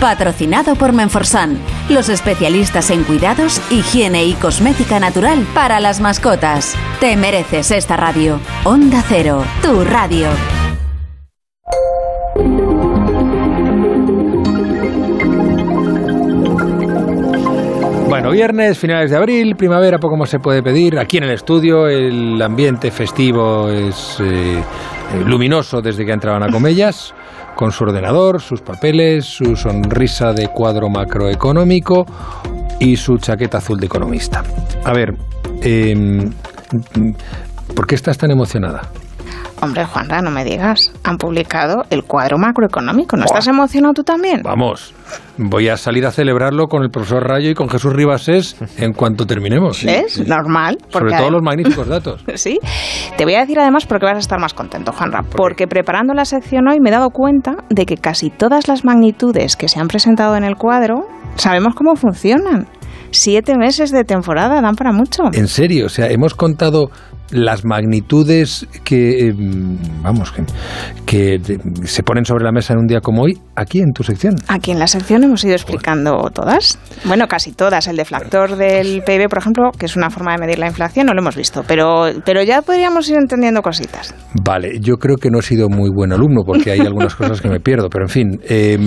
Patrocinado por Menforsan, los especialistas en cuidados, higiene y cosmética natural para las mascotas. Te mereces esta radio. Onda Cero, tu radio. Bueno, viernes, finales de abril, primavera, poco más se puede pedir. Aquí en el estudio el ambiente festivo es eh, luminoso desde que entraban a Comellas, con su ordenador, sus papeles, su sonrisa de cuadro macroeconómico y su chaqueta azul de economista. A ver, em, ¿por qué estás tan emocionada? Hombre, Juanra, no me digas. Han publicado el cuadro macroeconómico. ¿No estás emocionado tú también? Vamos, voy a salir a celebrarlo con el profesor Rayo y con Jesús Ribasés en cuanto terminemos. ¿Ves? Normal. Sobre todo los magníficos datos. Sí. Te voy a decir además porque vas a estar más contento, Juanra. Porque preparando la sección hoy me he dado cuenta de que casi todas las magnitudes que se han presentado en el cuadro sabemos cómo funcionan. Siete meses de temporada dan para mucho. En serio, o sea, hemos contado las magnitudes que, eh, vamos, que, se ponen sobre la mesa en un día como hoy, aquí en tu sección. Aquí en la sección hemos ido explicando todas. Bueno, casi todas. El deflactor del PIB, por ejemplo, que es una forma de medir la inflación, no lo hemos visto. Pero, pero ya podríamos ir entendiendo cositas. Vale, yo creo que no he sido muy buen alumno porque hay algunas cosas que me pierdo, pero en fin, eh,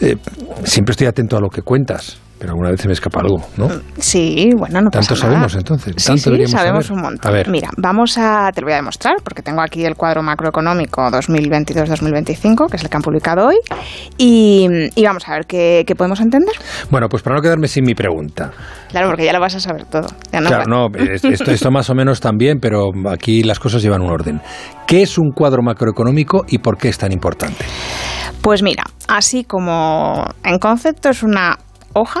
eh, siempre estoy atento a lo que cuentas, pero alguna vez se me escapa algo, ¿no? Sí, bueno, no pasa Tanto nada. sabemos entonces, Sí, tanto sí, sabemos saber. un montón. A ver. Mira, vamos a, te lo voy a demostrar porque tengo aquí el cuadro macroeconómico 2022-2025, que es el que han publicado hoy, y, y vamos a ver qué, qué podemos entender. Bueno, pues para no quedarme sin mi pregunta. Claro, porque ya lo vas a saber todo. Ya no claro, no, esto, esto más o menos también, pero aquí las cosas llevan un orden. ¿Qué es un cuadro macroeconómico y por qué es tan importante? Pues mira, así como en concepto es una hoja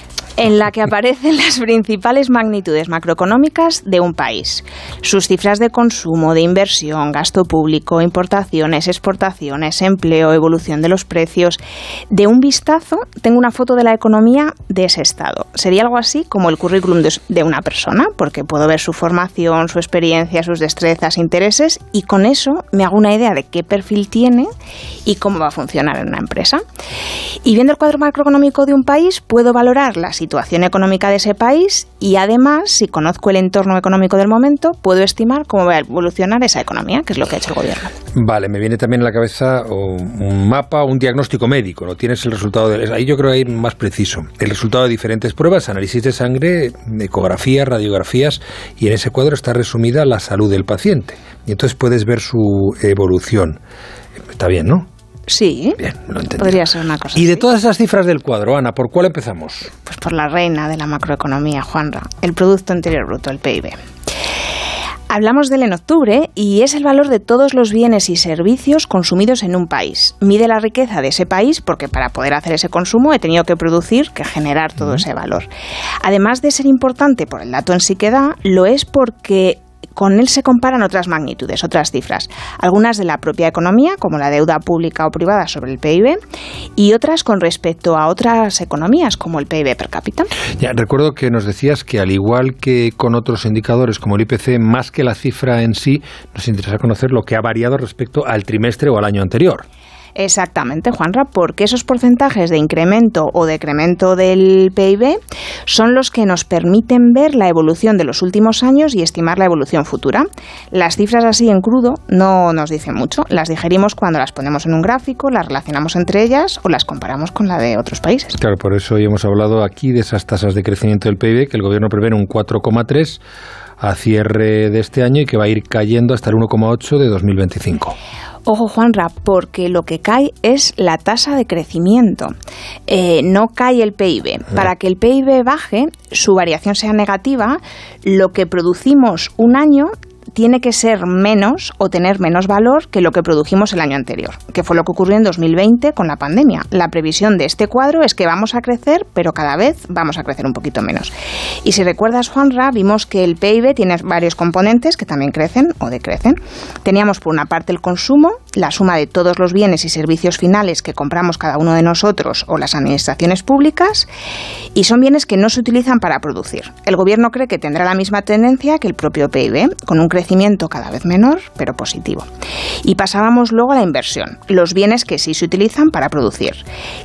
en la que aparecen las principales magnitudes macroeconómicas de un país, sus cifras de consumo, de inversión, gasto público, importaciones, exportaciones, empleo, evolución de los precios. De un vistazo, tengo una foto de la economía de ese estado. Sería algo así como el currículum de, una persona, porque puedo ver su formación, su experiencia, sus destrezas, intereses, y con eso me hago una idea de qué perfil tiene y cómo va a funcionar en una empresa. Y viendo el cuadro macroeconómico de un país, puedo valorar las situación económica de ese país y además, si conozco el entorno económico del momento, puedo estimar cómo va a evolucionar esa economía, que es lo que ha hecho el gobierno. Vale, me viene también a la cabeza un mapa, un diagnóstico médico, ¿no? Tienes el resultado. Ahí yo creo que hay más preciso. El resultado de diferentes pruebas, análisis de sangre, ecografías, radiografías, y en ese cuadro está resumida la salud del paciente. Y entonces puedes ver su evolución. Está bien, ¿no? Sí, Bien, lo entendí. podría ser una cosa Y de todas esas cifras del cuadro, Ana, ¿por cuál empezamos? Pues por la reina de la macroeconomía, Juanra, el Producto Interior Bruto, el PIB. Hablamos de él en octubre y es el valor de todos los bienes y servicios consumidos en un país. Mide la riqueza de ese país porque para poder hacer ese consumo he tenido que producir, que generar todo ese valor. Además de ser importante por el dato en sí que da, lo es porque con él se comparan otras magnitudes, otras cifras, algunas de la propia economía, como la deuda pública o privada sobre el PIB, y otras con respecto a otras economías, como el PIB per cápita. Ya, recuerdo que nos decías que al igual que con otros indicadores como el IPC, más que la cifra en sí, nos interesa conocer lo que ha variado respecto al trimestre o al año anterior. Exactamente, Juanra, porque esos porcentajes de incremento o decremento del PIB son los que nos permiten ver la evolución de los últimos años y estimar la evolución futura. Las cifras así en crudo no nos dicen mucho, las digerimos cuando las ponemos en un gráfico, las relacionamos entre ellas o las comparamos con la de otros países. Claro, por eso hoy hemos hablado aquí de esas tasas de crecimiento del PIB que el gobierno prevé un 4,3 a cierre de este año y que va a ir cayendo hasta el 1,8 de 2025. Ojo, Juanra, porque lo que cae es la tasa de crecimiento. Eh, no cae el PIB. Para que el PIB baje, su variación sea negativa, lo que producimos un año tiene que ser menos o tener menos valor que lo que produjimos el año anterior, que fue lo que ocurrió en 2020 con la pandemia. La previsión de este cuadro es que vamos a crecer, pero cada vez vamos a crecer un poquito menos. Y si recuerdas, Juanra, vimos que el PIB tiene varios componentes que también crecen o decrecen. Teníamos por una parte el consumo, la suma de todos los bienes y servicios finales que compramos cada uno de nosotros o las administraciones públicas, y son bienes que no se utilizan para producir. El gobierno cree que tendrá la misma tendencia que el propio PIB, con un crecimiento cada vez menor, pero positivo. Y pasábamos luego a la inversión, los bienes que sí se utilizan para producir,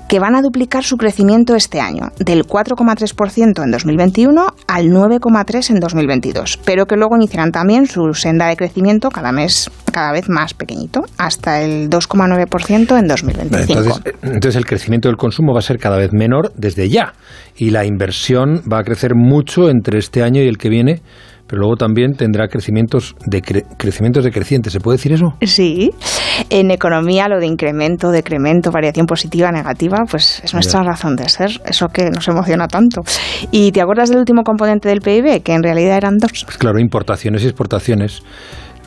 que van a duplicar su crecimiento este año, del 4,3% en 2021 al 9,3% en 2022, pero que luego iniciarán también su senda de crecimiento cada mes cada vez más pequeñito, hasta el 2,9% en 2025. Entonces, eh, entonces el crecimiento del consumo va a ser cada vez menor desde ya y la inversión va a crecer mucho entre este año y el que viene, pero luego también tendrá crecimientos de cre- crecimientos decrecientes. ¿Se puede decir eso? Sí, en economía lo de incremento, decremento, variación positiva, negativa, pues es nuestra razón de ser, eso que nos emociona tanto. ¿Y te acuerdas del último componente del PIB? Que en realidad eran dos. Pues claro, importaciones y exportaciones.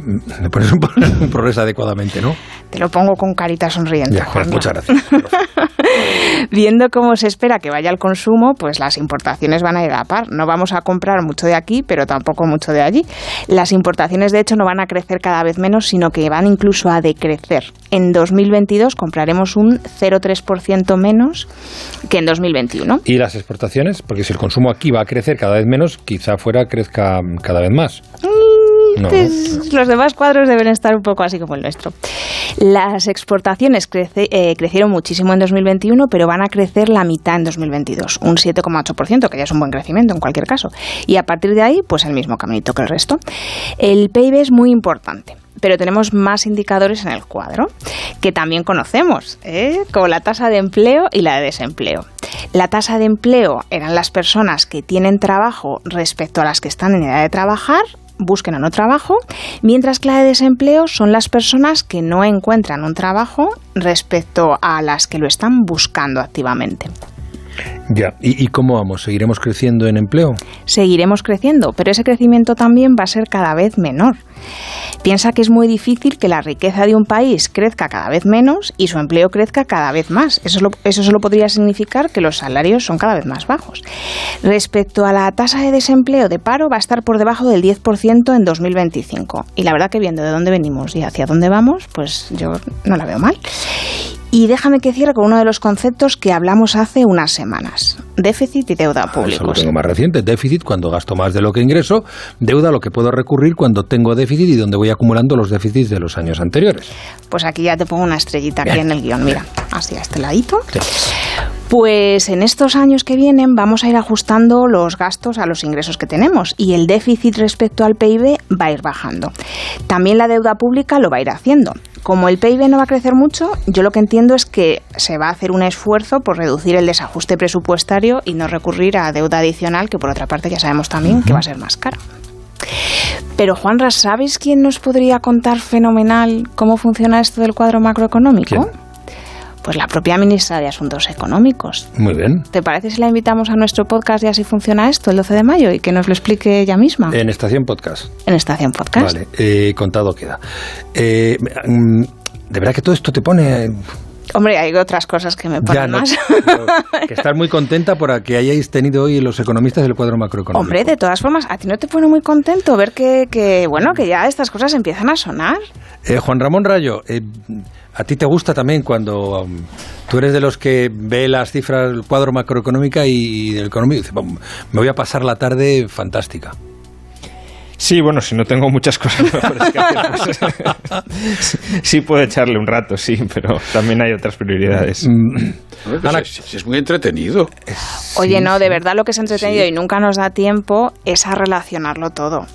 Mm, Me pones un, un progreso adecuadamente, ¿no? Te lo pongo con carita sonriente. Ya, Juanma. muchas gracias. Viendo cómo se espera que vaya al consumo, pues las importaciones van a ir a la par. No vamos a comprar mucho de aquí, pero tampoco mucho de allí. Las importaciones, de hecho, no van a crecer cada vez menos, sino que van incluso a decrecer. En 2022 compraremos un 0,3% menos que en 2021. ¿Y las exportaciones? Porque si el consumo aquí va a crecer cada vez menos, quizá fuera crezca cada vez más. Los demás cuadros deben estar un poco así como el nuestro. Las exportaciones eh, crecieron muchísimo en 2021, pero van a crecer la mitad en 2022, un 7,8%, que ya es un buen crecimiento en cualquier caso. Y a partir de ahí, pues el mismo caminito que el resto. El PIB es muy importante. Pero tenemos más indicadores en el cuadro que también conocemos, ¿eh? como la tasa de empleo y la de desempleo. La tasa de empleo eran las personas que tienen trabajo respecto a las que están en edad de trabajar busquen o no trabajo, mientras que la de desempleo son las personas que no encuentran un trabajo respecto a las que lo están buscando activamente. Ya. ¿Y, cómo vamos? ¿Seguiremos creciendo en empleo? Seguiremos creciendo, pero ese crecimiento también va a ser cada vez menor. Piensa que es muy difícil que la riqueza de un país crezca cada vez menos y su empleo crezca cada vez más. Eso, lo- eso solo podría significar que los salarios son cada vez más bajos. Respecto a la tasa de desempleo de paro, va a estar por debajo del 10% en 2025. Y la verdad que viendo de dónde venimos y hacia dónde vamos, pues yo no la veo mal. Y déjame que cierre con uno de los conceptos que hablamos hace unas semanas. Déficit y deuda Ah, Eso lo públicos. tengo más reciente. Déficit cuando gasto más de lo que ingreso. Deuda a lo que puedo recurrir cuando tengo déficit y donde voy acumulando los déficits de los años anteriores. Pues aquí ya te pongo una estrellita aquí en el guion, mira, así a este ladito. Pues en estos años que vienen vamos a ir ajustando los gastos a los ingresos que tenemos y el déficit respecto al PIB va a ir bajando. También la deuda pública lo va a ir haciendo. Como el PIB no va a crecer mucho, yo lo que entiendo es que se va a hacer un esfuerzo por reducir el desajuste presupuestario y no recurrir a deuda adicional, que por otra parte ya sabemos también que va a ser más cara. Pero Juanra, ¿sabes quién nos podría contar fenomenal cómo funciona esto del cuadro macroeconómico? Pues la propia ministra de Asuntos Económicos. Muy bien. ¿Te parece si la invitamos a nuestro podcast y así funciona esto el 12 de mayo y que nos lo explique ella misma? En Estación Podcast. En Estación Podcast. Vale, eh, contado queda. Eh, mm, de verdad que todo esto te pone... Hombre, hay otras cosas que me ponen no, más. que estás muy contenta por que hayáis tenido hoy los economistas el cuadro macroeconómico. Hombre, de todas formas, ¿a ti no te pone muy contento ver que, que, bueno, que ya estas cosas empiezan a sonar? Eh, Juan Ramón Rayo, eh, ¿a ti te gusta también cuando um, tú eres de los que ve las cifras, el cuadro macroeconómica y, del económico y dice, "Bom, me voy a pasar la tarde fantástica? Sí, bueno, si no tengo muchas cosas mejores que hacer, pues, sí puedo echarle un rato, sí, pero también hay otras prioridades. Ana, si es muy entretenido. Oye, no, de verdad lo que es entretenido y nunca nos da tiempo es a relacionarlo todo.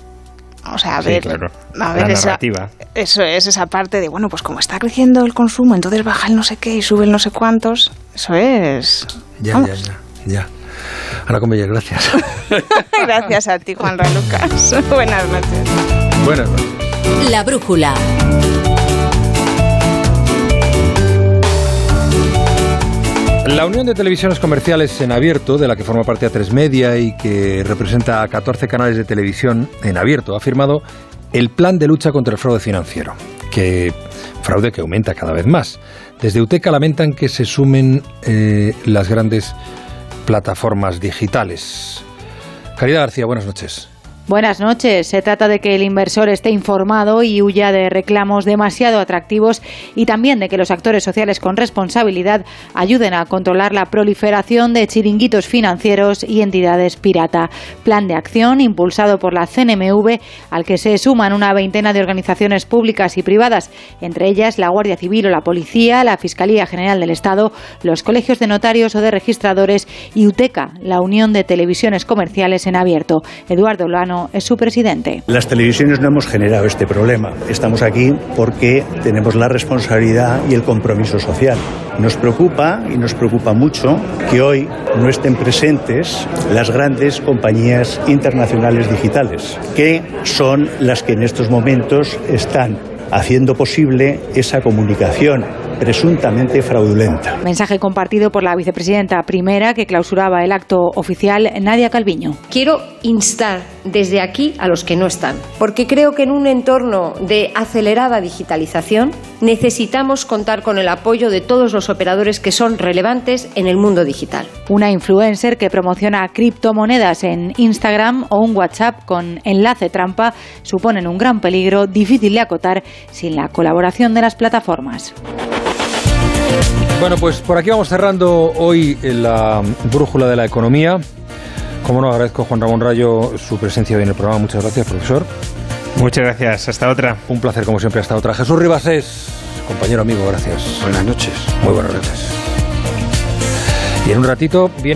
O sea, a Sí, ver, claro. a ver La esa- narrativa. eso es esa parte de, bueno, pues como está creciendo el consumo, entonces baja el no sé qué y sube el no sé cuántos. Eso es... Ya, Vamos. ya, ya, ya. Ana Comella, gracias. Gracias a ti, Juan Lucas. Buenas noches. Buenas noches. La brújula. La Unión de Televisiones Comerciales en Abierto, de la que forma parte A3 Media y que representa a 14 canales de televisión en abierto, ha firmado el plan de lucha contra el fraude financiero, que fraude que aumenta cada vez más. Desde UTECA lamentan que se sumen eh, las grandes plataformas digitales. Caridad García, buenas noches. Buenas noches. Se trata de que el inversor esté informado y huya de reclamos demasiado atractivos y también de que los actores sociales con responsabilidad ayuden a controlar la proliferación de chiringuitos financieros y entidades pirata. Plan de acción impulsado por la CNMV al que se suman una veintena de organizaciones públicas y privadas, entre ellas la Guardia Civil o la Policía, la Fiscalía General del Estado, los colegios de notarios o de registradores y UTECA, la Unión de Televisiones Comerciales en Abierto. Eduardo Lano es su presidente. Las televisiones no hemos generado este problema. Estamos aquí porque tenemos la responsabilidad y el compromiso social. Nos preocupa y nos preocupa mucho que hoy no estén presentes las grandes compañías internacionales digitales, que son las que en estos momentos están haciendo posible esa comunicación presuntamente fraudulenta. Mensaje compartido por la vicepresidenta primera que clausuraba el acto oficial, Nadia Calviño. Quiero instar desde aquí a los que no están, porque creo que en un entorno de acelerada digitalización necesitamos contar con el apoyo de todos los operadores que son relevantes en el mundo digital. Una influencer que promociona criptomonedas en Instagram o un WhatsApp con enlace trampa suponen un gran peligro difícil de acotar sin la colaboración de las plataformas. Bueno, pues por aquí vamos cerrando hoy la brújula de la economía. Como no, agradezco a Juan Ramón Rayo su presencia hoy en el programa. Muchas gracias, profesor. Muchas gracias. Hasta otra. Un placer, como siempre, hasta otra. Jesús Ribasés, compañero amigo, gracias. Buenas noches. Muy buenas noches. Y en un ratito viene